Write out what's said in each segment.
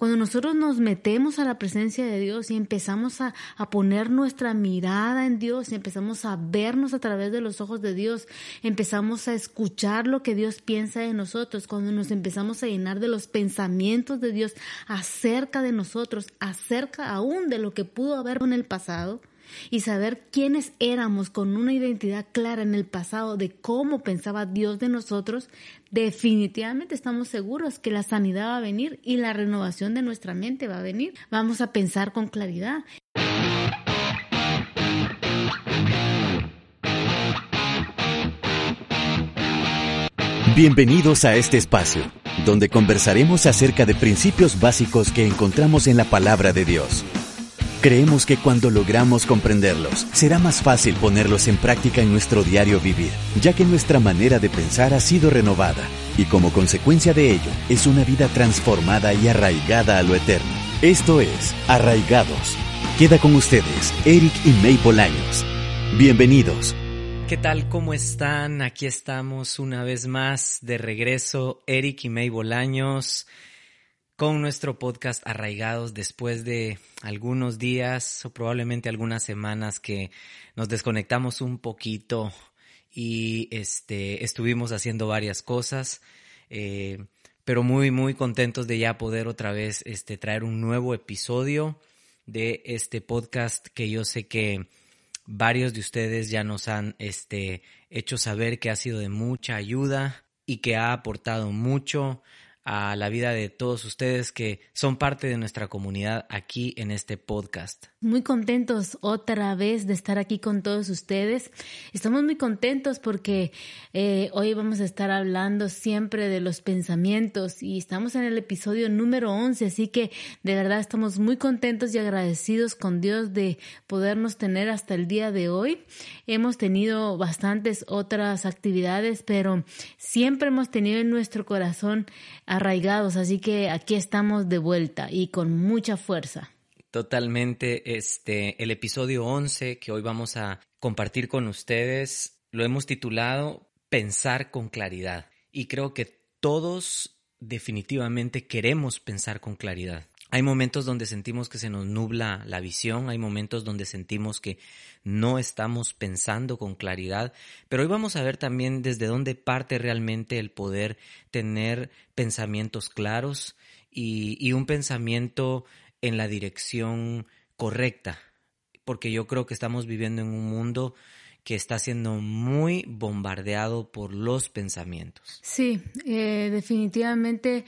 Cuando nosotros nos metemos a la presencia de Dios y empezamos a, a, poner nuestra mirada en Dios y empezamos a vernos a través de los ojos de Dios, empezamos a escuchar lo que Dios piensa de nosotros, cuando nos empezamos a llenar de los pensamientos de Dios acerca de nosotros, acerca aún de lo que pudo haber en el pasado, y saber quiénes éramos con una identidad clara en el pasado de cómo pensaba Dios de nosotros, definitivamente estamos seguros que la sanidad va a venir y la renovación de nuestra mente va a venir. Vamos a pensar con claridad. Bienvenidos a este espacio, donde conversaremos acerca de principios básicos que encontramos en la palabra de Dios Creemos que cuando logramos comprenderlos, será más fácil ponerlos en práctica en nuestro diario vivir, ya que nuestra manera de pensar ha sido renovada y como consecuencia de ello es una vida transformada y arraigada a lo eterno. Esto es Arraigados. Queda con ustedes Eric y May Bolaños. Bienvenidos. ¿Qué tal? ¿Cómo están? Aquí estamos una vez más de regreso, Eric y May Bolaños con nuestro podcast Arraigados después de algunos días o probablemente algunas semanas que nos desconectamos un poquito y este, estuvimos haciendo varias cosas, eh, pero muy, muy contentos de ya poder otra vez este, traer un nuevo episodio de este podcast que yo sé que varios de ustedes ya nos han este, hecho saber que ha sido de mucha ayuda y que ha aportado mucho a la vida de todos ustedes que son parte de nuestra comunidad aquí en este podcast. Muy contentos otra vez de estar aquí con todos ustedes. Estamos muy contentos porque eh, hoy vamos a estar hablando siempre de los pensamientos y estamos en el episodio número 11, así que de verdad estamos muy contentos y agradecidos con Dios de podernos tener hasta el día de hoy. Hemos tenido bastantes otras actividades, pero siempre hemos tenido en nuestro corazón arraigados, así que aquí estamos de vuelta y con mucha fuerza. Totalmente, este, el episodio 11 que hoy vamos a compartir con ustedes lo hemos titulado Pensar con claridad y creo que todos definitivamente queremos pensar con claridad. Hay momentos donde sentimos que se nos nubla la visión, hay momentos donde sentimos que no estamos pensando con claridad, pero hoy vamos a ver también desde dónde parte realmente el poder tener pensamientos claros y, un pensamiento en la dirección correcta, porque yo creo que estamos viviendo en un mundo que está siendo muy bombardeado por los pensamientos. Sí, eh, definitivamente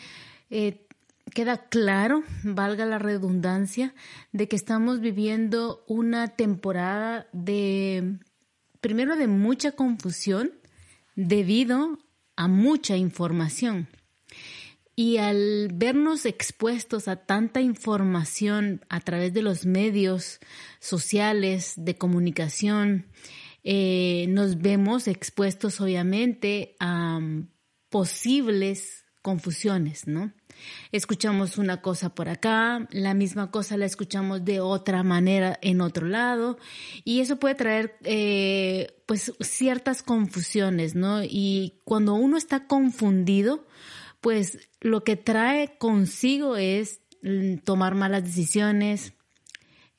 eh, queda claro, valga la redundancia, de que estamos viviendo una temporada de, primero, de mucha confusión debido a mucha información. Y al vernos expuestos a tanta información a través de los medios sociales de comunicación, eh, nos vemos expuestos obviamente a posibles confusiones, ¿no? Escuchamos una cosa por acá, la misma cosa la escuchamos de otra manera en otro lado y eso puede traer eh, pues ciertas confusiones, ¿no? Y cuando uno está confundido, pues lo que trae consigo es mm, tomar malas decisiones,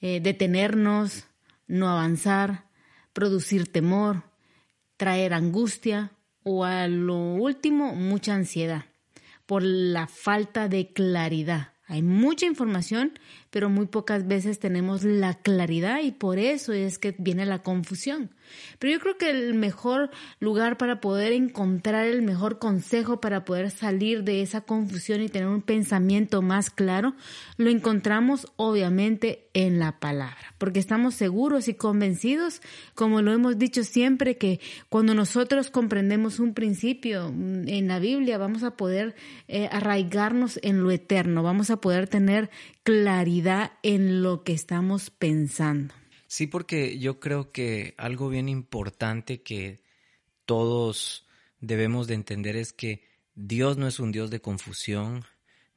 eh, detenernos, no avanzar, producir temor, traer angustia o a lo último mucha ansiedad por la falta de claridad. Hay mucha información, pero muy pocas veces tenemos la claridad y por eso es que viene la confusión. Pero yo creo que el mejor lugar para poder encontrar el mejor consejo para poder salir de esa confusión y tener un pensamiento más claro, lo encontramos obviamente en la palabra, porque estamos seguros y convencidos, como lo hemos dicho siempre, que cuando nosotros comprendemos un principio en la Biblia, vamos a poder eh, arraigarnos en lo eterno, vamos a poder tener claridad en lo que estamos pensando. Sí, porque yo creo que algo bien importante que todos debemos de entender es que Dios no es un Dios de confusión.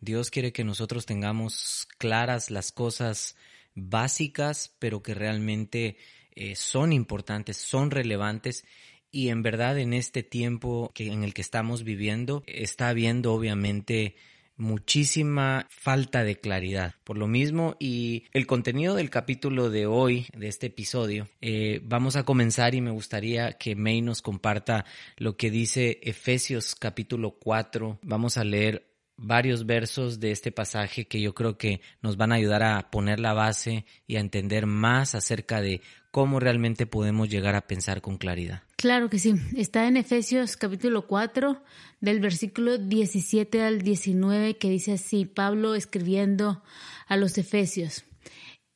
Dios quiere que nosotros tengamos claras las cosas básicas, pero que realmente eh, son importantes, son relevantes. Y en verdad en este tiempo que, en el que estamos viviendo está habiendo obviamente muchísima falta de claridad. Por lo mismo, y el contenido del capítulo de hoy, de este episodio, eh, vamos a comenzar y me gustaría que May nos comparta lo que dice Efesios capítulo 4. Vamos a leer varios versos de este pasaje que yo creo que nos van a ayudar a poner la base y a entender más acerca de cómo realmente podemos llegar a pensar con claridad. Claro que sí. Está en Efesios capítulo 4, del versículo 17 al 19, que dice así, Pablo escribiendo a los Efesios.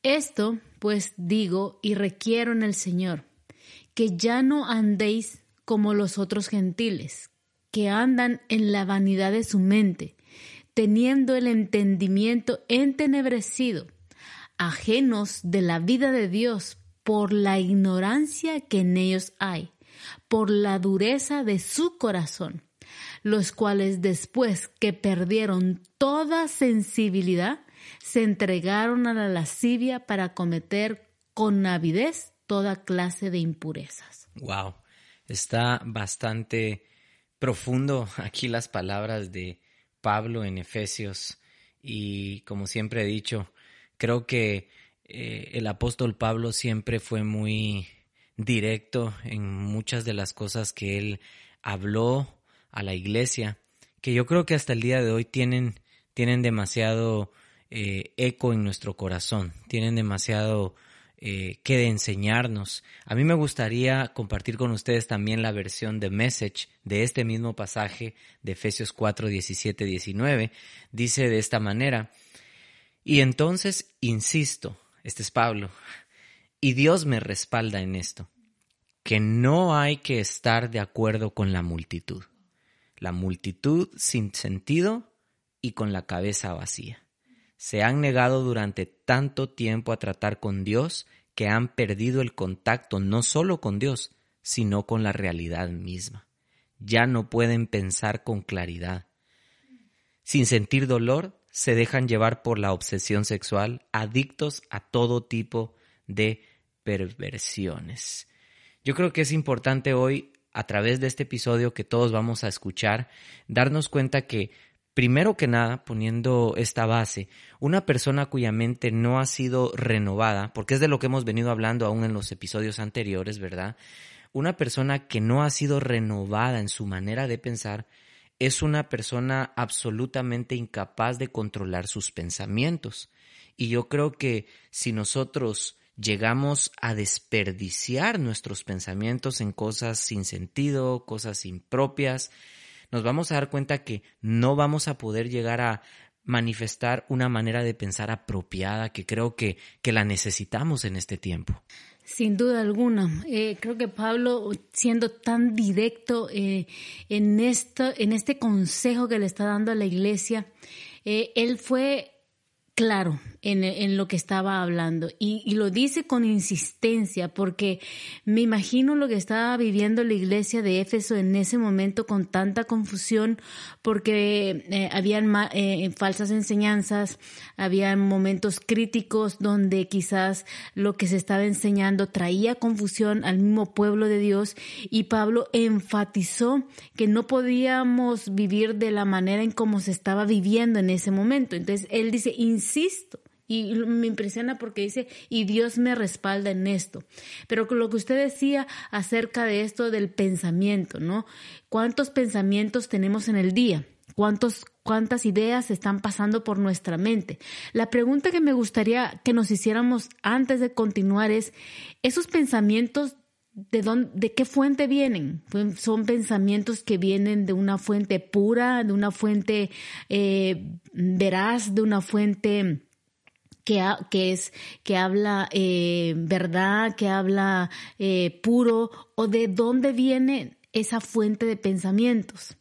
Esto, pues digo y requiero en el Señor, que ya no andéis como los otros gentiles, que andan en la vanidad de su mente, teniendo el entendimiento entenebrecido, ajenos de la vida de Dios por la ignorancia que en ellos hay por la dureza de su corazón, los cuales después que perdieron toda sensibilidad, se entregaron a la lascivia para cometer con avidez toda clase de impurezas. Wow, está bastante profundo aquí las palabras de Pablo en Efesios y como siempre he dicho, creo que eh, el apóstol Pablo siempre fue muy directo en muchas de las cosas que él habló a la iglesia, que yo creo que hasta el día de hoy tienen, tienen demasiado eh, eco en nuestro corazón, tienen demasiado eh, que de enseñarnos. A mí me gustaría compartir con ustedes también la versión de Message de este mismo pasaje de Efesios 4, 17, 19. Dice de esta manera, y entonces, insisto, este es Pablo, y Dios me respalda en esto, que no hay que estar de acuerdo con la multitud. La multitud sin sentido y con la cabeza vacía. Se han negado durante tanto tiempo a tratar con Dios que han perdido el contacto no solo con Dios, sino con la realidad misma. Ya no pueden pensar con claridad. Sin sentir dolor, se dejan llevar por la obsesión sexual, adictos a todo tipo de perversiones. Yo creo que es importante hoy, a través de este episodio que todos vamos a escuchar, darnos cuenta que, primero que nada, poniendo esta base, una persona cuya mente no ha sido renovada, porque es de lo que hemos venido hablando aún en los episodios anteriores, ¿verdad? Una persona que no ha sido renovada en su manera de pensar, es una persona absolutamente incapaz de controlar sus pensamientos. Y yo creo que si nosotros llegamos a desperdiciar nuestros pensamientos en cosas sin sentido, cosas impropias, nos vamos a dar cuenta que no vamos a poder llegar a manifestar una manera de pensar apropiada que creo que, que la necesitamos en este tiempo. Sin duda alguna. Eh, creo que Pablo, siendo tan directo eh, en, esto, en este consejo que le está dando a la iglesia, eh, él fue claro en, lo que estaba hablando y, lo dice con insistencia porque me imagino lo que estaba viviendo la iglesia de Éfeso en ese momento con tanta confusión porque eh, habían eh, falsas enseñanzas, había momentos críticos donde quizás lo que se estaba enseñando traía confusión al mismo pueblo de Dios y Pablo enfatizó que no podíamos vivir de la manera en cómo se estaba viviendo en ese momento. Entonces él dice, insisto, y me impresiona porque dice, y Dios me respalda en esto. Pero lo que usted decía acerca de esto del pensamiento, ¿no? ¿Cuántos pensamientos tenemos en el día? ¿Cuántos, ¿Cuántas ideas están pasando por nuestra mente? La pregunta que me gustaría que nos hiciéramos antes de continuar es, ¿esos pensamientos ¿De, dónde, ¿De qué fuente vienen? Son pensamientos que vienen de una fuente pura, de una fuente eh, veraz, de una fuente que, es, que habla eh, verdad, que habla eh, puro, o de dónde viene esa fuente de pensamientos.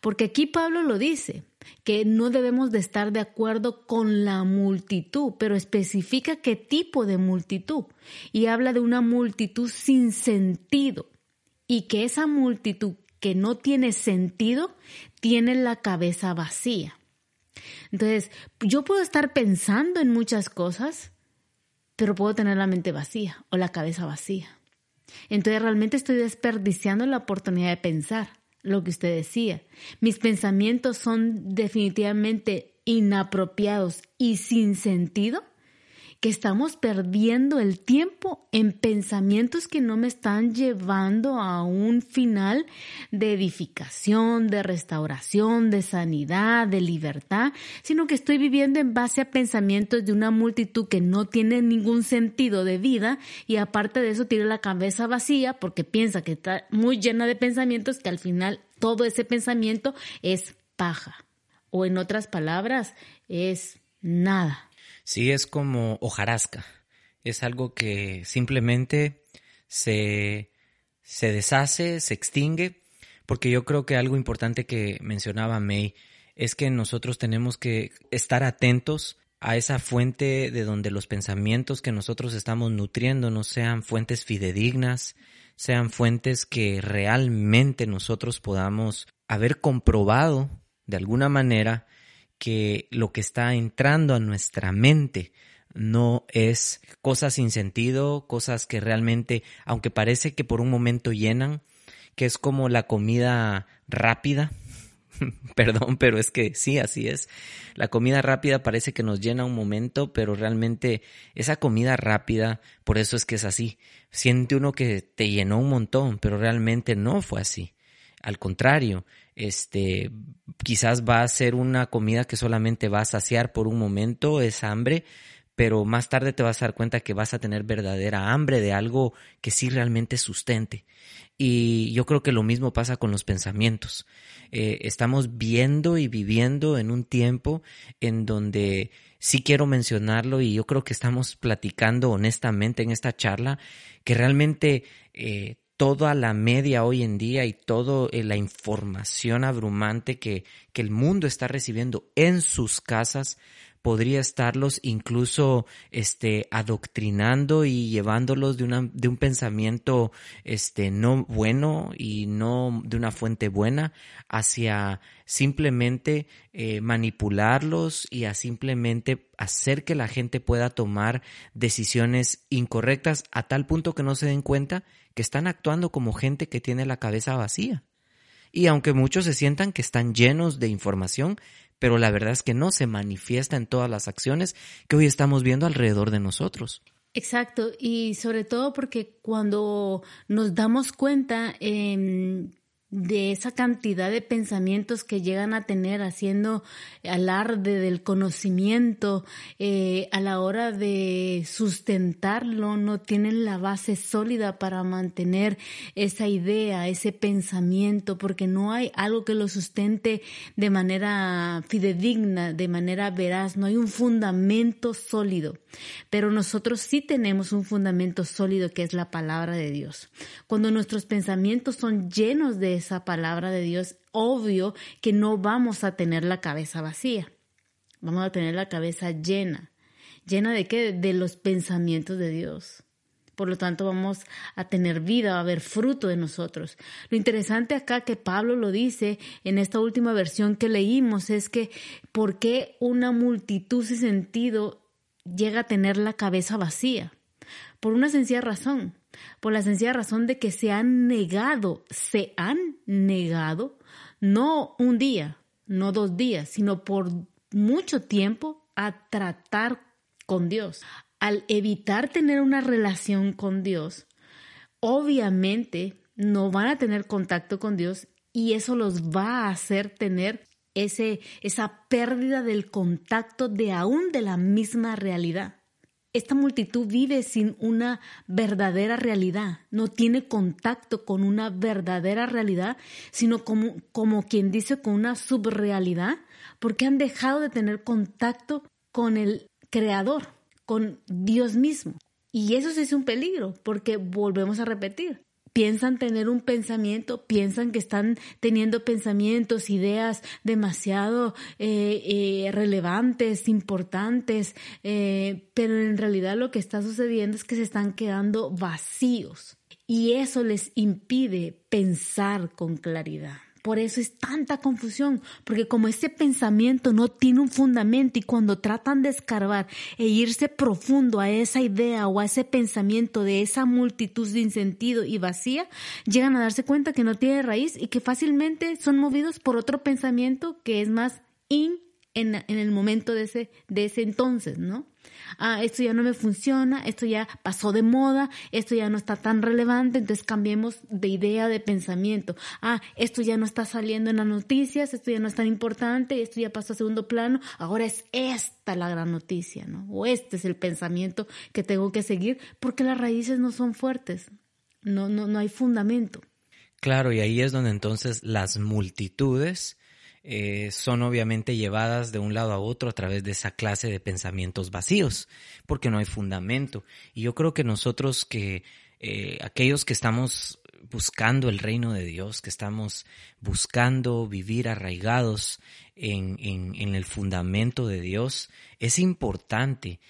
Porque aquí Pablo lo dice, que no debemos de estar de acuerdo con la multitud, pero especifica qué tipo de multitud. Y habla de una multitud sin sentido. Y que esa multitud que no tiene sentido tiene la cabeza vacía. Entonces, yo puedo estar pensando en muchas cosas, pero puedo tener la mente vacía o la cabeza vacía. Entonces realmente estoy desperdiciando la oportunidad de pensar, lo que usted decía. Mis pensamientos son definitivamente inapropiados y sin sentido que estamos perdiendo el tiempo en pensamientos que no me están llevando a un final de edificación, de restauración, de sanidad, de libertad, sino que estoy viviendo en base a pensamientos de una multitud que no tiene ningún sentido de vida y aparte de eso tiene la cabeza vacía porque piensa que está muy llena de pensamientos que al final todo ese pensamiento es paja. O en otras palabras, es nada. Sí, es como hojarasca. Es algo que simplemente se, se deshace, se extingue, porque yo creo que algo importante que mencionaba May es que nosotros tenemos que estar atentos a esa fuente de donde los pensamientos que nosotros estamos nutriendo no sean fuentes fidedignas, sean fuentes que realmente nosotros podamos haber comprobado de alguna manera que lo que está entrando a nuestra mente no es cosas sin sentido, cosas que realmente, aunque parece que por un momento llenan, que es como la comida rápida, perdón, pero es que sí, así es. La comida rápida parece que nos llena un momento, pero realmente esa comida rápida, por eso es que es así. Siente uno que te llenó un montón, pero realmente no fue así. Al contrario, este, quizás va a ser una comida que solamente va a saciar por un momento esa hambre, pero más tarde te vas a dar cuenta que vas a tener verdadera hambre de algo que sí realmente sustente. Y yo creo que lo mismo pasa con los pensamientos. Eh, estamos viendo y viviendo en un tiempo en donde sí quiero mencionarlo y yo creo que estamos platicando honestamente en esta charla que realmente eh, toda la media hoy en día y toda eh, la información abrumante que, que el mundo está recibiendo en sus casas podría estarlos incluso este adoctrinando y llevándolos de una de un pensamiento este no bueno y no de una fuente buena hacia simplemente eh, manipularlos y a simplemente hacer que la gente pueda tomar decisiones incorrectas a tal punto que no se den cuenta que están actuando como gente que tiene la cabeza vacía. Y aunque muchos se sientan que están llenos de información, pero la verdad es que no se manifiesta en todas las acciones que hoy estamos viendo alrededor de nosotros. Exacto, y sobre todo porque cuando nos damos cuenta, eh, de esa cantidad de pensamientos que llegan a tener haciendo alarde del conocimiento eh, a la hora de sustentarlo no tienen la base sólida para mantener esa idea ese pensamiento porque no hay algo que lo sustente de manera fidedigna de manera veraz no hay un fundamento sólido. Pero nosotros sí tenemos un fundamento sólido que es la palabra de Dios. Cuando nuestros pensamientos son llenos de esa palabra de Dios, obvio que no vamos a tener la cabeza vacía. Vamos a tener la cabeza llena. ¿Llena de qué? De los pensamientos de Dios. Por lo tanto, vamos a tener vida, a haber fruto de nosotros. Lo interesante acá que Pablo lo dice en esta última versión que leímos es que ¿por qué una multitud sin sentido llega a tener la cabeza vacía? Por una sencilla razón por la sencilla razón de que se han negado, se han negado, no un día, no dos días, sino por mucho tiempo a tratar con Dios. Al evitar tener una relación con Dios, obviamente no van a tener contacto con Dios y eso los va a hacer tener ese, esa pérdida del contacto de aún de la misma realidad. Esta multitud vive sin una verdadera realidad, no tiene contacto con una verdadera realidad, sino como, como quien dice con una subrealidad, porque han dejado de tener contacto con el Creador, con Dios mismo. Y eso sí es un peligro, porque volvemos a repetir, piensan tener un pensamiento, piensan que están teniendo pensamientos, ideas demasiado eh, eh, relevantes, importantes, eh, pero en realidad lo que está sucediendo es que se están quedando vacíos y eso les impide pensar con claridad. Por eso es tanta confusión, porque como ese pensamiento no tiene un fundamento y cuando tratan de escarbar e irse profundo a esa idea o a ese pensamiento de esa multitud sin sentido y vacía, llegan a darse cuenta que no tiene raíz y que fácilmente son movidos por otro pensamiento que es más in en, en el momento de ese, de ese entonces, ¿no? Ah, esto ya no me funciona, esto ya pasó de moda, esto ya no está tan relevante, entonces cambiemos de idea, de pensamiento. Ah, esto ya no está saliendo en las noticias, esto ya no es tan importante, esto ya pasó a segundo plano, ahora es esta la gran noticia, ¿no? O este es el pensamiento que tengo que seguir porque las raíces no son fuertes, no, no, no hay fundamento. Claro, y ahí es donde entonces las multitudes eh, son obviamente llevadas de un lado a otro a través de esa clase de pensamientos vacíos, porque no hay fundamento. Y yo creo que nosotros que, eh, aquellos que estamos buscando el reino de Dios, que estamos buscando vivir arraigados en, en, en el fundamento de Dios, es importante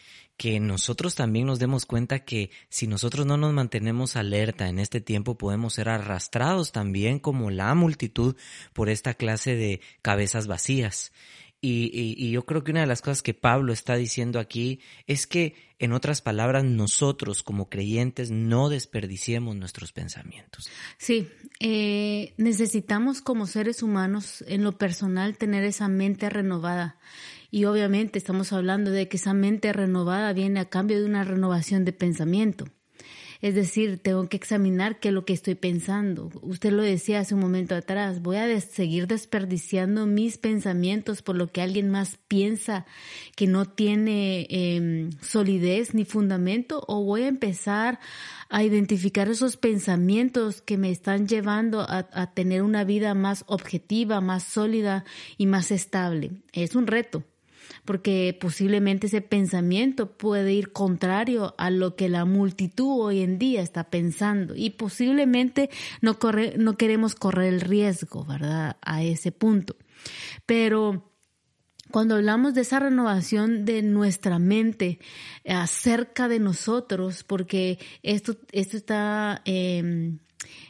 que nosotros también nos demos cuenta que si nosotros no nos mantenemos alerta en este tiempo podemos ser arrastrados también como la multitud por esta clase de cabezas vacías. Y, yo creo que una de las cosas que Pablo está diciendo aquí es que, en otras palabras, nosotros como creyentes no desperdiciemos nuestros pensamientos. Sí, eh, necesitamos como seres humanos en lo personal tener esa mente renovada y obviamente estamos hablando de que esa mente renovada viene a cambio de una renovación de pensamiento. Es decir, tengo que examinar qué es lo que estoy pensando. Usted lo decía hace un momento atrás, voy a seguir desperdiciando mis pensamientos por lo que alguien más piensa que no tiene em, solidez ni fundamento o voy a empezar a identificar esos pensamientos que me están llevando a tener una vida más objetiva, más sólida y más estable. Es un reto porque posiblemente ese pensamiento puede ir contrario a lo que la multitud hoy en día está pensando y posiblemente no, corre, no queremos correr el riesgo, ¿verdad? A ese punto. Pero cuando hablamos de esa renovación de nuestra mente acerca de nosotros, porque esto, esto está eh,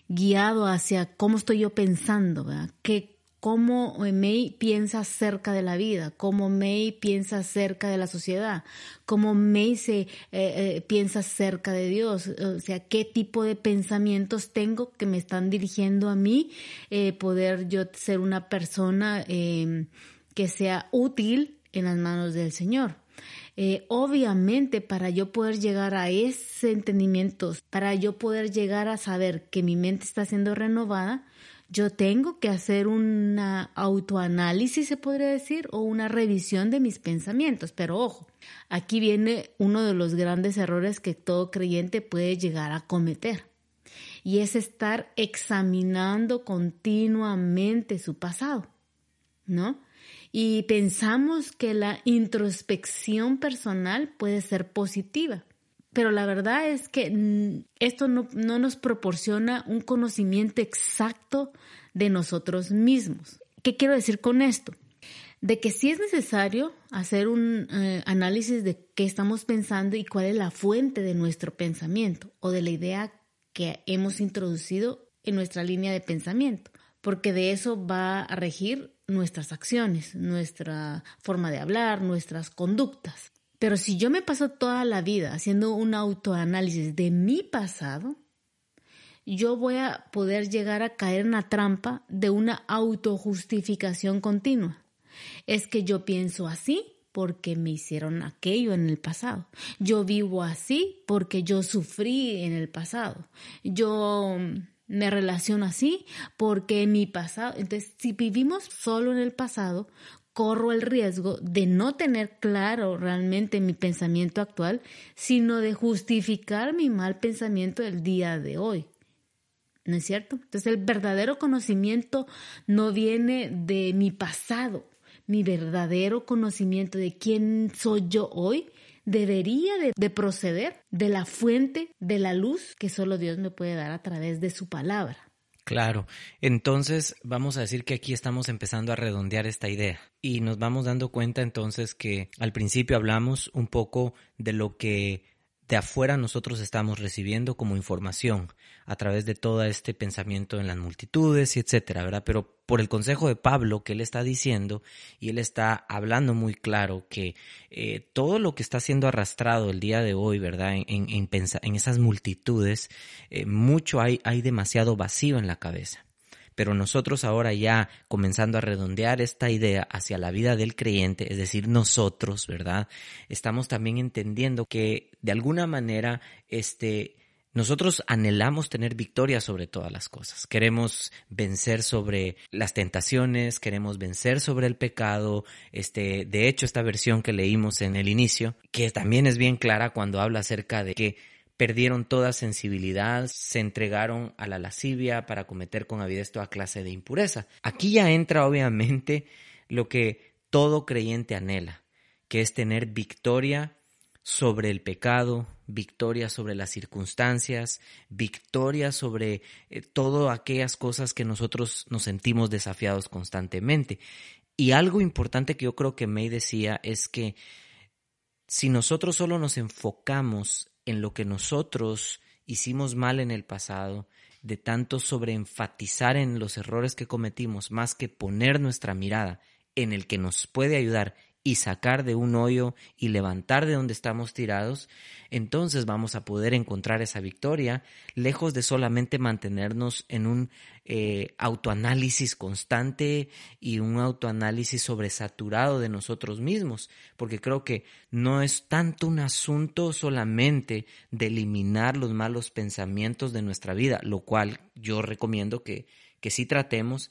guiado hacia cómo estoy yo pensando, ¿verdad? ¿Qué, cómo May piensa acerca de la vida, cómo May piensa acerca de la sociedad, cómo May se eh, eh, piensa acerca de Dios, o sea, qué tipo de pensamientos tengo que me están dirigiendo a mí, eh, poder yo ser una persona em, que sea útil en las manos del Señor. obviamente, para yo poder llegar a ese entendimiento, para yo poder llegar a saber que mi mente está siendo renovada, yo tengo que hacer una autoanálisis, se podría decir, o una revisión de mis pensamientos. Pero ojo, aquí viene uno de los grandes errores que todo creyente puede llegar a cometer. Y es estar examinando continuamente su pasado, ¿no? Y pensamos que la introspección personal puede ser positiva. Pero la verdad es que esto no, nos proporciona un conocimiento exacto de nosotros mismos. ¿Qué quiero decir con esto? De que sí es necesario hacer un eh, análisis de qué estamos pensando y cuál es la fuente de nuestro pensamiento o de la idea que hemos introducido en nuestra línea de pensamiento, porque de eso va a regir nuestras acciones, nuestra forma de hablar, nuestras conductas. Pero si yo me paso toda la vida haciendo un autoanálisis de mi pasado, yo voy a poder llegar a caer en la trampa de una autojustificación continua. Es que yo pienso así porque me hicieron aquello en el pasado. Yo vivo así porque yo sufrí en el pasado. Yo me relaciono así porque mi pasado. Entonces, si vivimos solo en el pasado, corro el riesgo de no tener claro realmente mi pensamiento actual, sino de justificar mi mal pensamiento del día de hoy. ¿No es cierto? Entonces el verdadero conocimiento no viene de mi pasado, mi verdadero conocimiento de quién soy yo hoy debería de, de, proceder de la fuente de la luz que solo Dios me puede dar a través de su palabra. Claro, entonces vamos a decir que aquí estamos empezando a redondear esta idea y nos vamos dando cuenta entonces que al principio hablamos un poco de lo que de afuera nosotros estamos recibiendo como información a través de todo este pensamiento en las multitudes y etcétera, ¿verdad? Pero por el consejo de Pablo que él está diciendo y él está hablando muy claro que eh, todo lo que está siendo arrastrado el día de hoy, ¿verdad? En, en, en esas multitudes, eh, mucho hay, hay demasiado vacío en la cabeza. Pero nosotros ahora ya comenzando a redondear esta idea hacia la vida del creyente, es decir, nosotros, ¿verdad? Estamos también entendiendo que de alguna manera este nosotros anhelamos tener victoria sobre todas las cosas. Queremos vencer sobre las tentaciones, queremos vencer sobre el pecado. Este, de hecho, esta versión que leímos en el inicio, que también es bien clara cuando habla acerca de que perdieron toda sensibilidad, se entregaron a la lascivia para cometer con avidez toda clase de impureza. Aquí ya entra obviamente lo que todo creyente anhela, que es tener victoria sobre el pecado, victoria sobre las circunstancias, victoria sobre eh, todas aquellas cosas que nosotros nos sentimos desafiados constantemente. Y algo importante que yo creo que May decía es que si nosotros solo nos enfocamos en lo que nosotros hicimos mal en el pasado, de tanto sobreenfatizar en los errores que cometimos, más que poner nuestra mirada en el que nos puede ayudar y sacar de un hoyo y levantar de donde estamos tirados, entonces vamos a poder encontrar esa victoria, lejos de solamente mantenernos en un eh, autoanálisis constante y un autoanálisis sobresaturado de nosotros mismos, porque creo que no es tanto un asunto solamente de eliminar los malos pensamientos de nuestra vida, lo cual yo recomiendo que, que sí tratemos,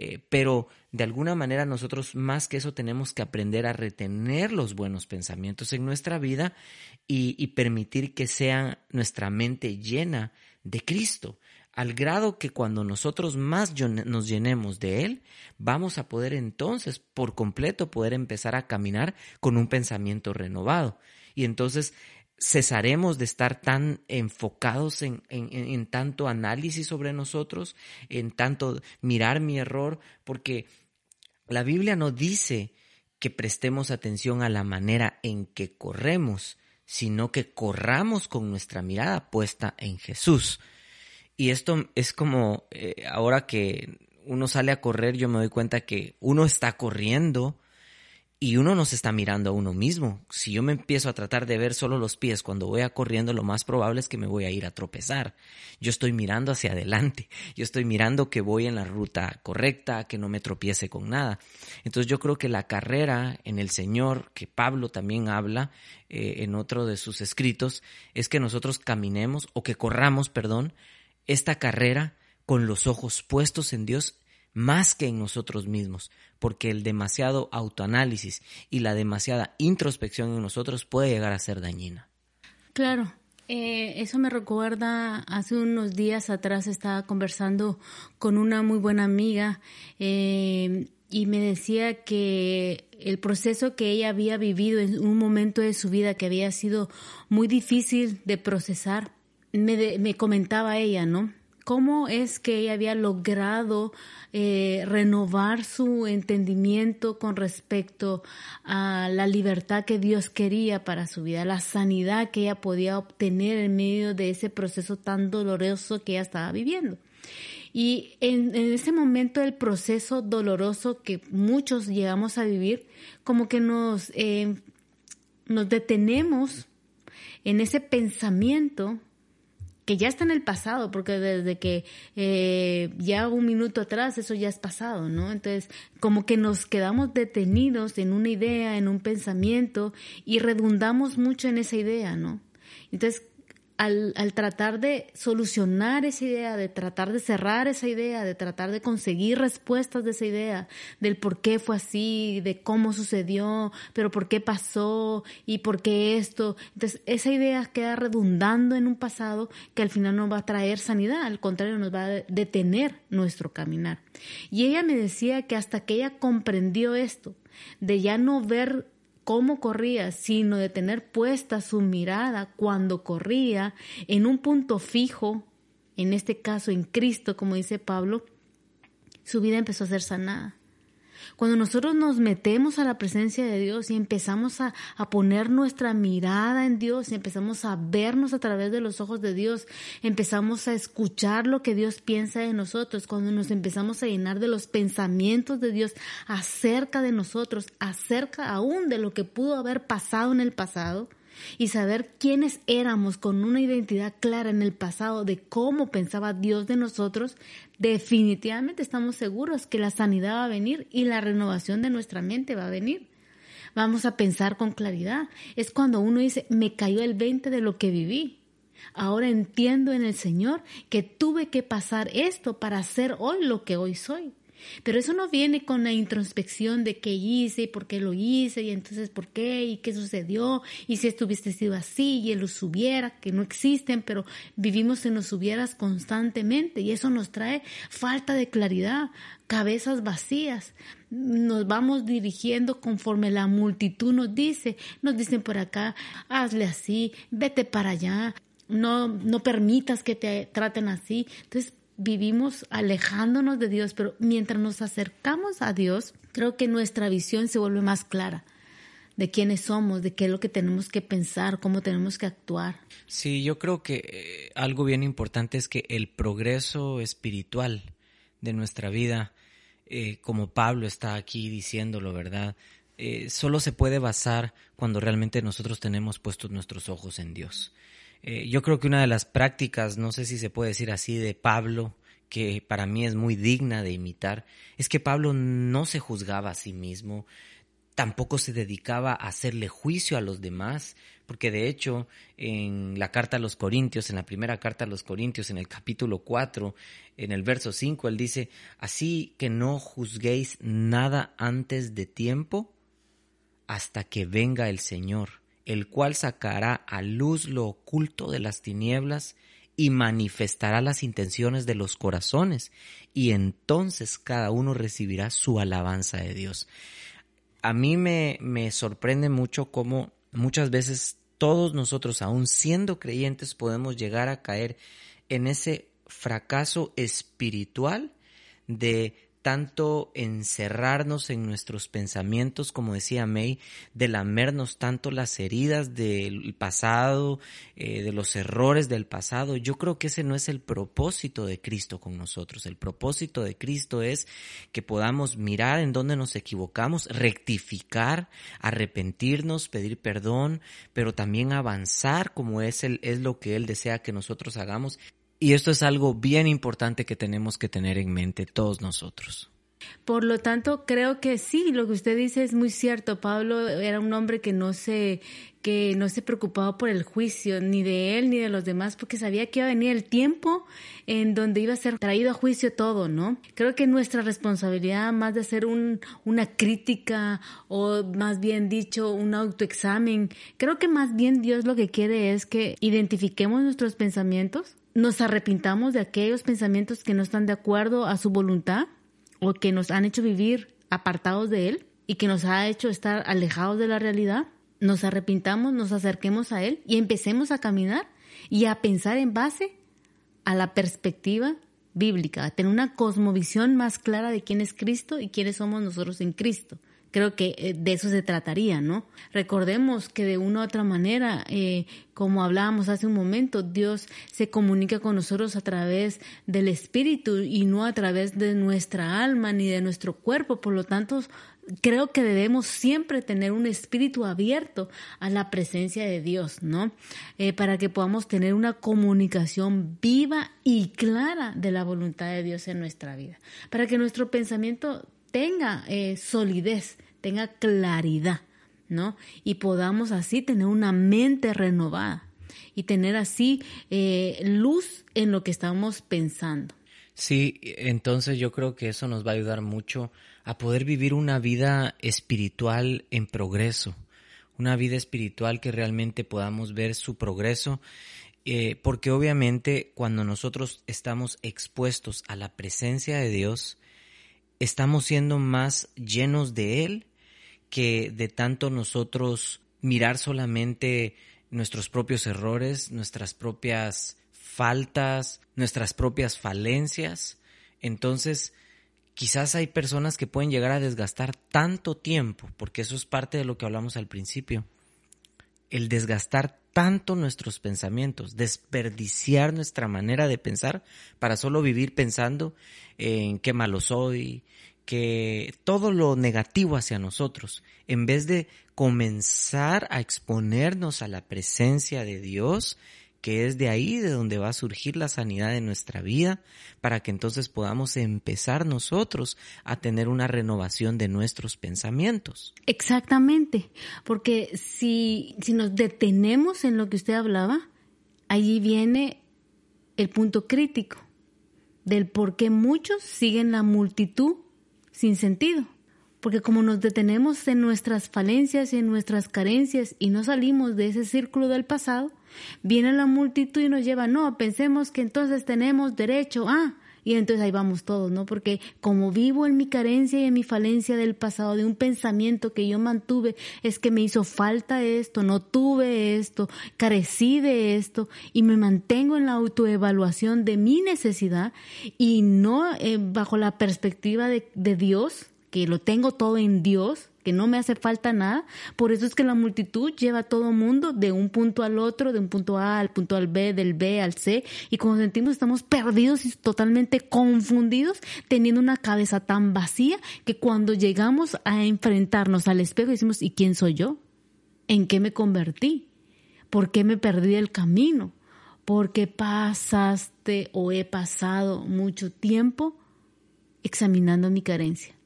eh, pero de alguna manera nosotros más que eso tenemos que aprender a retener los buenos pensamientos en nuestra vida y, permitir que sea nuestra mente llena de Cristo, al grado que cuando nosotros más nos llenemos de Él, vamos a poder entonces por completo poder empezar a caminar con un pensamiento renovado. Y entonces cesaremos de estar tan enfocados en, en, tanto análisis sobre nosotros, en tanto mirar mi error, porque la Biblia no dice que prestemos atención a la manera en que corremos, sino que corramos con nuestra mirada puesta en Jesús. Y esto es como eh, ahora que uno sale a correr, yo me doy cuenta que uno está corriendo, y uno no se está mirando a uno mismo. Si yo me empiezo a tratar de ver solo los pies cuando voy a corriendo, lo más probable es que me voy a ir a tropezar. Yo estoy mirando hacia adelante, yo estoy mirando que voy en la ruta correcta, que no me tropiece con nada. Entonces yo creo que la carrera en el Señor, que Pablo también habla eh, en otro de sus escritos, es que nosotros caminemos o que corramos, perdón, esta carrera con los ojos puestos en Dios más que en nosotros mismos, porque el demasiado autoanálisis y la demasiada introspección en nosotros puede llegar a ser dañina. Claro, eh, eso me recuerda, hace unos días atrás estaba conversando con una muy buena amiga eh, y me decía que el proceso que ella había vivido en un momento de su vida que había sido muy difícil de procesar, me, me comentaba ella, ¿no? Cómo es que ella había logrado eh, renovar su entendimiento con respecto a la libertad que Dios quería para su vida, la sanidad que ella podía obtener en medio de ese proceso tan doloroso que ella estaba viviendo. Y en, ese momento el proceso doloroso que muchos llegamos a vivir, como que nos, eh, nos detenemos en ese pensamiento que ya está en el pasado, porque desde que eh, ya un minuto atrás eso ya es pasado, ¿no? Entonces, como que nos quedamos detenidos en una idea, en un pensamiento y redundamos mucho en esa idea, ¿no? Entonces, al, tratar de solucionar esa idea, de tratar de cerrar esa idea, de tratar de conseguir respuestas de esa idea, del por qué fue así, de cómo sucedió, pero por qué pasó y por qué esto. Entonces, esa idea queda redundando en un pasado que al final no va a traer sanidad, al contrario, nos va a detener nuestro caminar. Y ella me decía que hasta que ella comprendió esto, de ya no ver cómo corría, sino de tener puesta su mirada cuando corría en un punto fijo, en este caso en Cristo, como dice Pablo, su vida empezó a ser sanada. Cuando nosotros nos metemos a la presencia de Dios y empezamos a, a, poner nuestra mirada en Dios y empezamos a vernos a través de los ojos de Dios, empezamos a escuchar lo que Dios piensa de nosotros, cuando nos empezamos a llenar de los pensamientos de Dios acerca de nosotros, acerca aún de lo que pudo haber pasado en el pasado, y saber quiénes éramos con una identidad clara en el pasado de cómo pensaba Dios de nosotros, definitivamente estamos seguros que la sanidad va a venir y la renovación de nuestra mente va a venir. Vamos a pensar con claridad. Es cuando uno dice, me cayó el 20 de lo que viví. Ahora entiendo en el Señor que tuve que pasar esto para ser hoy lo que hoy soy. Pero eso no viene con la introspección de qué hice y por qué lo hice y entonces por qué y qué sucedió y si estuviste sido así y él los hubiera, que no existen, pero vivimos en los hubieras constantemente y eso nos trae falta de claridad, cabezas vacías. Nos vamos dirigiendo conforme la multitud nos dice, nos dicen por acá, hazle así, vete para allá, no, no permitas que te traten así. Entonces, vivimos alejándonos de Dios, pero mientras nos acercamos a Dios, creo que nuestra visión se vuelve más clara de quiénes somos, de qué es lo que tenemos que pensar, cómo tenemos que actuar. Sí, yo creo que eh, algo bien importante es que el progreso espiritual de nuestra vida, eh, como Pablo está aquí diciéndolo, ¿verdad? Eh, solo se puede basar cuando realmente nosotros tenemos puestos nuestros ojos en Dios. Eh, yo creo que una de las prácticas, no sé si se puede decir así, de Pablo, que para mí es muy digna de imitar, es que Pablo no se juzgaba a sí mismo, tampoco se dedicaba a hacerle juicio a los demás, porque de hecho en la carta a los Corintios, en la primera carta a los Corintios, en el capítulo 4, en el verso 5, él dice, así que no juzguéis nada antes de tiempo hasta que venga el Señor el cual sacará a luz lo oculto de las tinieblas y manifestará las intenciones de los corazones, y entonces cada uno recibirá su alabanza de Dios. A mí me, me sorprende mucho cómo muchas veces todos nosotros, aun siendo creyentes, podemos llegar a caer en ese fracaso espiritual de tanto encerrarnos en nuestros pensamientos, como decía May, de lamernos tanto las heridas del pasado, eh, de los errores del pasado. Yo creo que ese no es el propósito de Cristo con nosotros. El propósito de Cristo es que podamos mirar en dónde nos equivocamos, rectificar, arrepentirnos, pedir perdón, pero también avanzar como es, el, es lo que Él desea que nosotros hagamos y esto es algo bien importante que tenemos que tener en mente todos nosotros. Por lo tanto, creo que sí, lo que usted dice es muy cierto. Pablo era un hombre que no se que no se preocupaba por el juicio ni de él ni de los demás porque sabía que iba a venir el tiempo en donde iba a ser traído a juicio todo, ¿no? Creo que nuestra responsabilidad más de hacer un, una crítica o más bien dicho un autoexamen, creo que más bien Dios lo que quiere es que identifiquemos nuestros pensamientos, nos arrepintamos de aquellos pensamientos que no están de acuerdo a su voluntad o que nos han hecho vivir apartados de Él y que nos ha hecho estar alejados de la realidad, nos arrepintamos, nos acerquemos a Él y empecemos a caminar y a pensar en base a la perspectiva bíblica, a tener una cosmovisión más clara de quién es Cristo y quiénes somos nosotros en Cristo. Creo que eh, de eso se trataría, ¿no? Recordemos que de una u otra manera, eh, como hablábamos hace un momento, Dios se comunica con nosotros a través del Espíritu y no a través de nuestra alma ni de nuestro cuerpo. Por lo tanto, creo que debemos siempre tener un espíritu abierto a la presencia de Dios, ¿no? Eh, para que podamos tener una comunicación viva y clara de la voluntad de Dios en nuestra vida. Para que nuestro pensamiento tenga eh, solidez, tenga claridad, ¿no? Y podamos así tener una mente renovada y tener así eh, luz en lo que estamos pensando. Sí, entonces yo creo que eso nos va a ayudar mucho a poder vivir una vida espiritual en progreso, una vida espiritual que realmente podamos ver su progreso, eh, porque obviamente cuando nosotros estamos expuestos a la presencia de Dios, estamos siendo más llenos de Él que de tanto nosotros mirar solamente nuestros propios errores, nuestras propias faltas, nuestras propias falencias. Entonces, quizás hay personas que pueden llegar a desgastar tanto tiempo, porque eso es parte de lo que hablamos al principio, el desgastar tanto nuestros pensamientos, desperdiciar nuestra manera de pensar para solo vivir pensando en qué malo soy, que todo lo negativo hacia nosotros, en vez de comenzar a exponernos a la presencia de Dios que es de ahí de donde va a surgir la sanidad de nuestra vida, para que entonces podamos empezar nosotros a tener una renovación de nuestros pensamientos. Exactamente, porque si, si nos detenemos en lo que usted hablaba, allí viene el punto crítico del por qué muchos siguen la multitud sin sentido. Porque como nos detenemos en nuestras falencias y en nuestras carencias y no salimos de ese círculo del pasado, viene la multitud y nos lleva, no, pensemos que entonces tenemos derecho a, y entonces ahí vamos todos, ¿no? Porque como vivo en mi carencia y en mi falencia del pasado, de un pensamiento que yo mantuve, es que me hizo falta esto, no tuve esto, carecí de esto, y me mantengo en la autoevaluación de mi necesidad y no eh, bajo la perspectiva de, de Dios, lo tengo todo en Dios, que no me hace falta nada. Por eso es que la multitud lleva a todo mundo de un punto al otro, de un punto A al punto al B, del B al C, y cuando sentimos estamos perdidos y totalmente confundidos, teniendo una cabeza tan vacía que cuando llegamos a enfrentarnos al espejo decimos, ¿y quién soy yo? ¿En qué me convertí? ¿Por qué me perdí el camino? Porque pasaste o he pasado mucho tiempo examinando mi carencia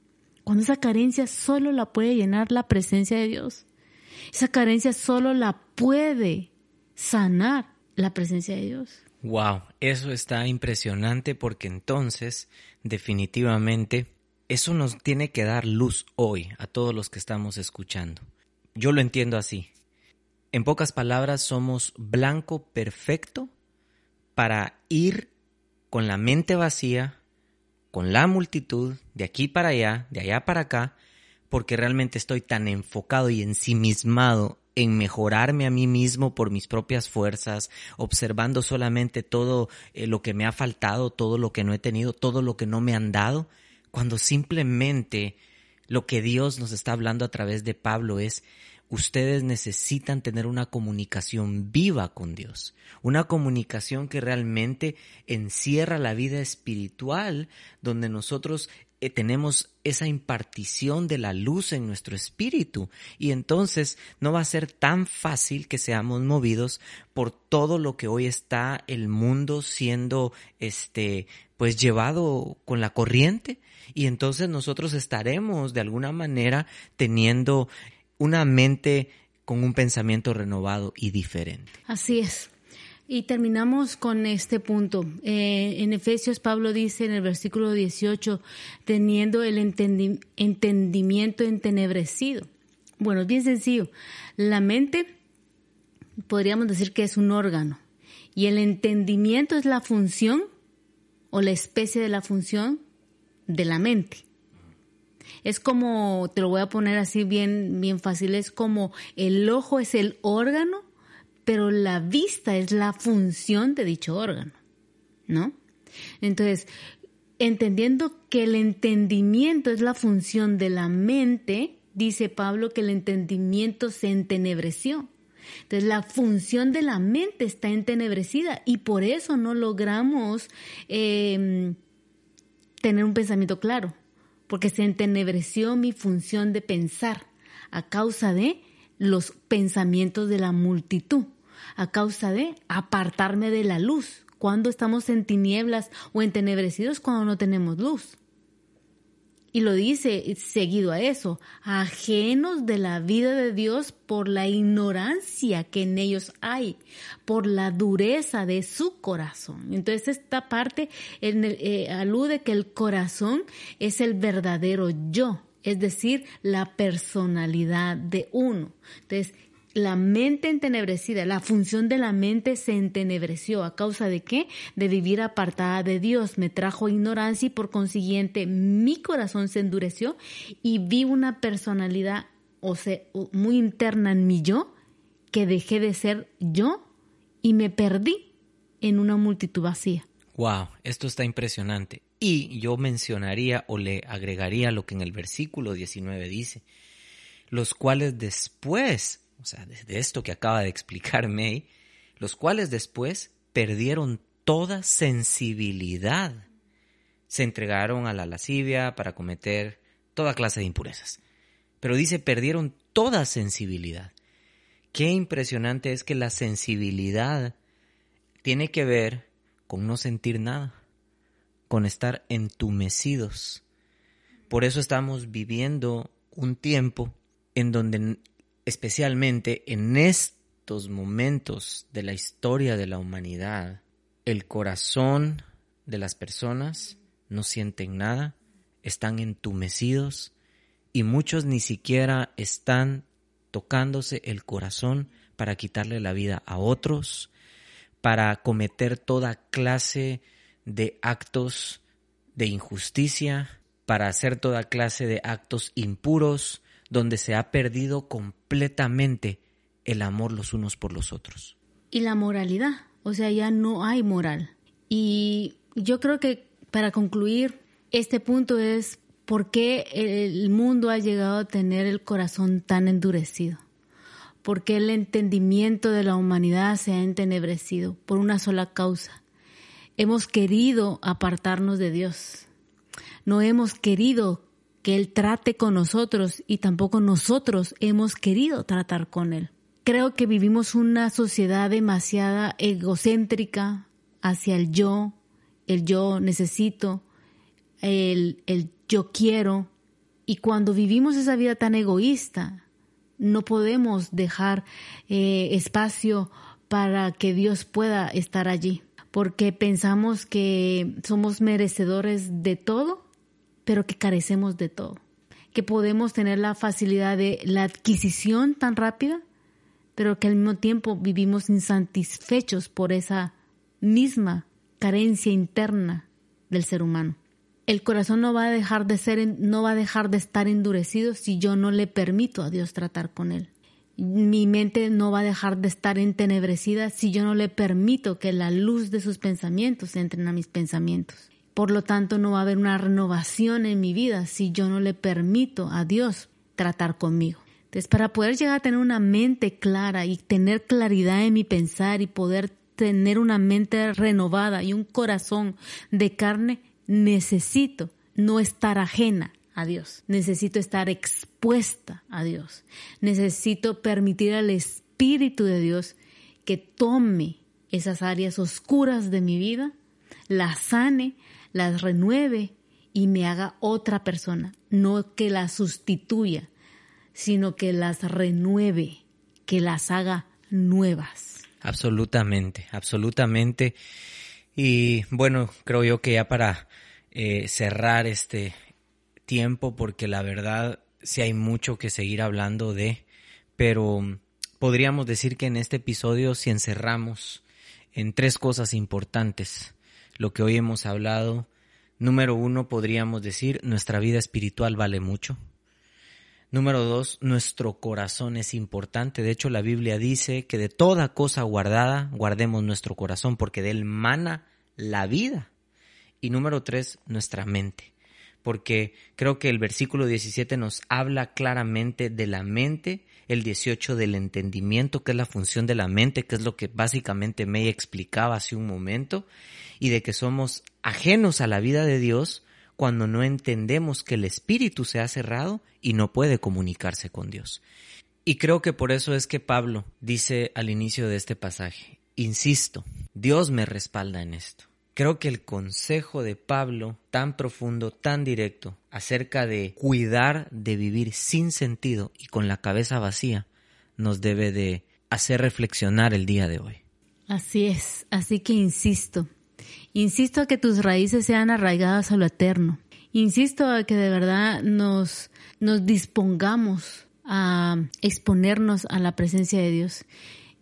cuando esa carencia solo la puede llenar la presencia de Dios. Esa carencia solo la puede sanar la presencia de Dios. Wow, eso está impresionante porque entonces definitivamente eso nos tiene que dar luz hoy a todos los que estamos escuchando. Yo lo entiendo así. En pocas palabras, somos blanco perfecto para ir con la mente vacía, con la multitud, de aquí para allá, de allá para acá, porque realmente estoy tan enfocado y ensimismado en mejorarme a mí mismo por mis propias fuerzas, observando solamente todo eh, lo que me ha faltado, todo lo que no he tenido, todo lo que no me han dado, cuando simplemente lo que Dios nos está hablando a través de Pablo es ustedes necesitan tener una comunicación viva con Dios, una comunicación que realmente encierra la vida espiritual, donde nosotros eh, tenemos esa impartición de la luz en nuestro espíritu. Y entonces no va a ser tan fácil que seamos movidos por todo lo que hoy está el mundo siendo este pues llevado con la corriente. Y entonces nosotros estaremos de alguna manera teniendo una mente con un pensamiento renovado y diferente. Así es. Y terminamos con este punto. Eh, en Efesios Pablo dice en el versículo 18, teniendo el entendimiento entenebrecido. Bueno, es bien sencillo. La mente podríamos decir que es un órgano y el entendimiento es la función o la especie de la función de la mente. Es como, te lo voy a poner así bien, bien fácil, es como el ojo es el órgano, pero la vista es la función de dicho órgano, ¿no? Entonces, entendiendo que el entendimiento es la función de la mente, dice Pablo que el entendimiento se entenebreció. Entonces la función de la mente está entenebrecida y por eso no logramos eh, tener un pensamiento claro porque se entenebreció mi función de pensar a causa de los pensamientos de la multitud, a causa de apartarme de la luz. Cuando estamos en tinieblas o entenebrecidos cuando no tenemos luz. Y lo dice seguido a eso, ajenos de la vida de Dios por la ignorancia que en ellos hay, por la dureza de su corazón. Entonces esta parte eh, alude que el corazón es el verdadero yo, es decir, la personalidad de uno. Entonces, la mente entenebrecida, la función de la mente se entenebreció. ¿A causa de qué? De vivir apartada de Dios. Me trajo ignorancia y por consiguiente mi corazón se endureció y vi una personalidad o muy interna en mi yo que dejé de ser yo y me perdí en una multitud vacía. Wow, esto está impresionante. Y yo mencionaría o le agregaría lo que en el versículo 19 dice, los cuales después, o sea, desde esto que acaba de explicar May, los cuales después perdieron toda sensibilidad. Se entregaron a la lascivia para cometer toda clase de impurezas. Pero dice, perdieron toda sensibilidad. Qué impresionante es que la sensibilidad tiene que ver con no sentir nada, con estar entumecidos. Por eso estamos viviendo un tiempo en donde especialmente en estos momentos de la historia de la humanidad, el corazón de las personas no sienten nada, están entumecidos y muchos ni siquiera están tocándose el corazón para quitarle la vida a otros, para cometer toda clase de actos de injusticia, para hacer toda clase de actos impuros, donde se ha perdido completamente el amor los unos por los otros. Y la moralidad, o sea, ya no hay moral. Y yo creo que para concluir, este punto es por qué el mundo ha llegado a tener el corazón tan endurecido. ¿Por qué el entendimiento de la humanidad se ha entenebrecido? Por una sola causa. Hemos querido apartarnos de Dios. No hemos querido que Él trate con nosotros y tampoco nosotros hemos querido tratar con Él. Creo que vivimos una sociedad demasiada egocéntrica hacia el yo, el yo necesito, el, el yo quiero. Y cuando vivimos esa vida tan egoísta, no podemos dejar eh, espacio para que Dios pueda estar allí, porque pensamos que somos merecedores de todo, pero que carecemos de todo, que podemos tener la facilidad de la adquisición tan rápida, pero que al mismo tiempo vivimos insatisfechos por esa misma carencia interna del ser humano. El corazón no va a dejar de ser, no va a dejar de estar endurecido si yo no le permito a Dios tratar con él. Mi mente no va a dejar de estar entenebrecida si yo no le permito que la luz de sus pensamientos entre a mis pensamientos. Por lo tanto, no va a haber una renovación en mi vida si yo no le permito a Dios tratar conmigo. Entonces, para poder llegar a tener una mente clara y tener claridad en mi pensar y poder tener una mente renovada y un corazón de carne, necesito no estar ajena a Dios. Necesito estar expuesta a Dios. Necesito permitir al Espíritu de Dios que tome esas áreas oscuras de mi vida, las sane, las renueve y me haga otra persona. No que las sustituya, sino que las renueve, que las haga nuevas. Absolutamente, absolutamente. Y bueno, creo yo que ya para eh, cerrar este tiempo, porque la verdad sí hay mucho que seguir hablando de, pero podríamos decir que en este episodio si encerramos en tres cosas importantes lo que hoy hemos hablado, número uno podríamos decir nuestra vida espiritual vale mucho. Número dos, nuestro corazón es importante. De hecho, la Biblia dice que de toda cosa guardada guardemos nuestro corazón, porque de él mana la vida. Y número tres, nuestra mente. Porque creo que el versículo 17 nos habla claramente de la mente, el 18 del entendimiento, que es la función de la mente, que es lo que básicamente me explicaba hace un momento, y de que somos ajenos a la vida de Dios cuando no entendemos que el espíritu se ha cerrado y no puede comunicarse con Dios. Y creo que por eso es que Pablo dice al inicio de este pasaje, insisto, Dios me respalda en esto. Creo que el consejo de Pablo, tan profundo, tan directo, acerca de cuidar de vivir sin sentido y con la cabeza vacía, nos debe de hacer reflexionar el día de hoy. Así es, así que insisto, Insisto a que tus raíces sean arraigadas a lo eterno. Insisto a que de verdad nos, nos dispongamos a exponernos a la presencia de Dios.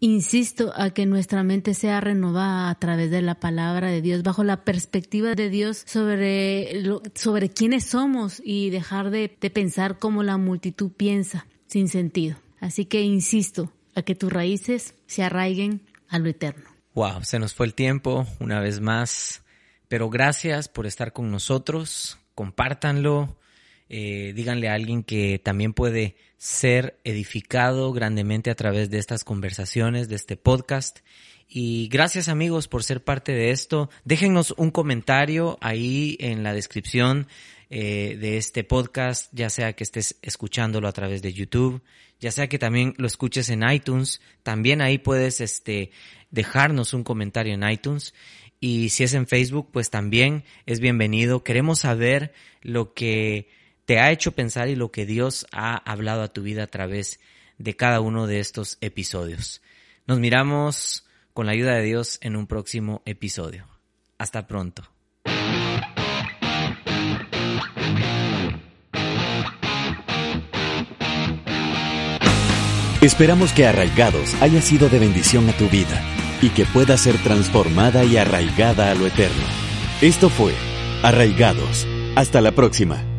Insisto a que nuestra mente sea renovada a través de la palabra de Dios, bajo la perspectiva de Dios sobre, sobre quiénes somos y dejar de, de pensar como la multitud piensa, sin sentido. Así que insisto a que tus raíces se arraiguen a lo eterno. Wow, se nos fue el tiempo una vez más, Pero gracias por estar con nosotros, compártanlo, eh, díganle a alguien que también puede ser edificado grandemente a través de estas conversaciones, de este podcast. Y gracias amigos por ser parte de esto. Déjennos un comentario ahí en la descripción eh, de este podcast, ya sea que estés escuchándolo a través de YouTube, ya sea que también lo escuches en iTunes, también ahí puedes este, dejarnos un comentario en iTunes. Y si es en Facebook, pues también es bienvenido. Queremos saber lo que te ha hecho pensar y lo que Dios ha hablado a tu vida a través de cada uno de estos episodios. Nos miramos con la ayuda de Dios en un próximo episodio. Hasta pronto. Esperamos que Arraigados haya sido de bendición a tu vida y que pueda ser transformada y arraigada a lo eterno. Esto fue Arraigados. Hasta la próxima.